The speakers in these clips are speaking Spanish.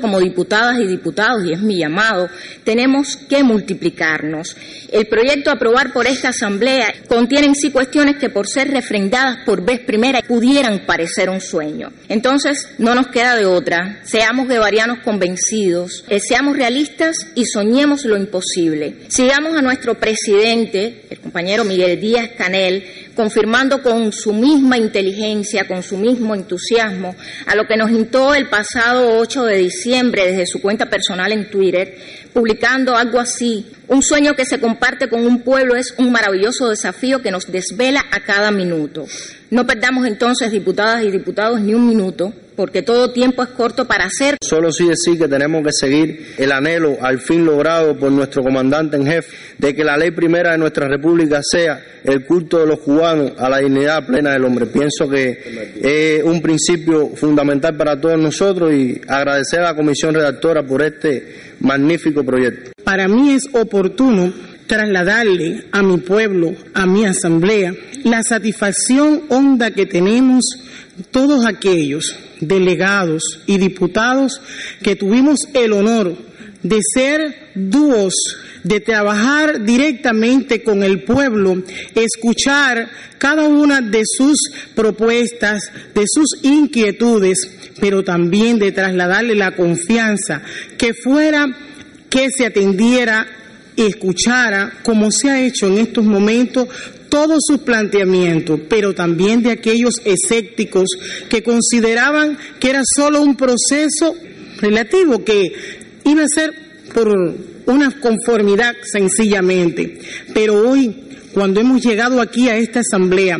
Como diputadas y diputados, y es mi llamado, tenemos que multiplicarnos. El proyecto a aprobar por esta Asamblea contiene en sí cuestiones que por ser refrendadas por vez primera pudieran parecer un sueño. Entonces, no nos queda de otra. Seamos guevarianos convencidos, eh, seamos realistas y soñemos lo imposible. Sigamos a nuestro presidente, el compañero Miguel Díaz Canel, confirmando con su misma inteligencia, con su mismo entusiasmo, a lo que nos intó el pasado 8 de diciembre desde su cuenta personal en Twitter, publicando algo así, un sueño que se comparte con un pueblo es un maravilloso desafío que nos desvela a cada minuto. No perdamos entonces, diputadas y diputados, ni un minuto, porque todo tiempo es corto para hacer. Solo sí decir que tenemos que seguir el anhelo al fin logrado por nuestro comandante en jefe de que la ley primera de nuestra república sea el culto de los cubanos a la dignidad plena del hombre. Pienso que es un principio fundamental para todos nosotros y agradecer a la comisión redactora por este magnífico proyecto. Para mí es oportuno trasladarle a mi pueblo, a mi asamblea, la satisfacción honda que tenemos todos aquellos delegados y diputados que tuvimos el honor de ser dúos, de trabajar directamente con el pueblo, escuchar cada una de sus propuestas, de sus inquietudes, pero también de trasladarle la confianza que fuera que se atendiera y escuchara, como se ha hecho en estos momentos, todos sus planteamientos, pero también de aquellos escépticos que consideraban que era solo un proceso relativo, que iba a ser por una conformidad sencillamente. Pero hoy, cuando hemos llegado aquí a esta asamblea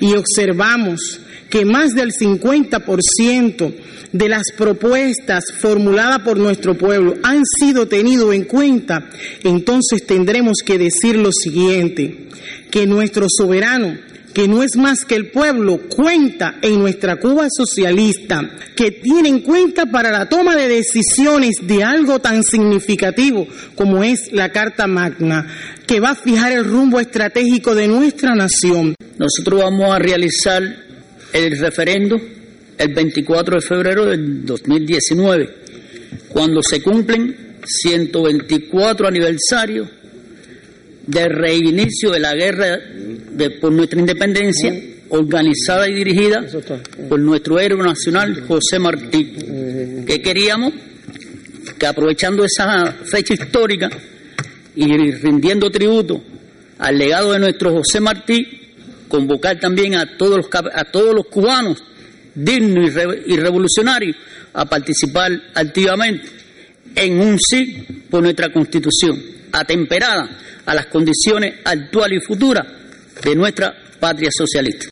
y observamos que más del 50% de las propuestas formuladas por nuestro pueblo han sido tenidos en cuenta, entonces tendremos que decir lo siguiente, que nuestro soberano, que no es más que el pueblo, cuenta en nuestra Cuba socialista, que tiene en cuenta para la toma de decisiones de algo tan significativo como es la Carta Magna, que va a fijar el rumbo estratégico de nuestra nación. Nosotros vamos a realizar el referendo el 24 de febrero del 2019, cuando se cumplen 124 aniversarios del reinicio de la guerra de, por nuestra independencia, organizada y dirigida por nuestro héroe nacional José Martí, que queríamos que aprovechando esa fecha histórica y rindiendo tributo al legado de nuestro José Martí, convocar también a todos los, a todos los cubanos dignos y, revolucionarios a participar activamente en un sí por nuestra constitución, atemperada a las condiciones actuales y futuras de nuestra patria socialista.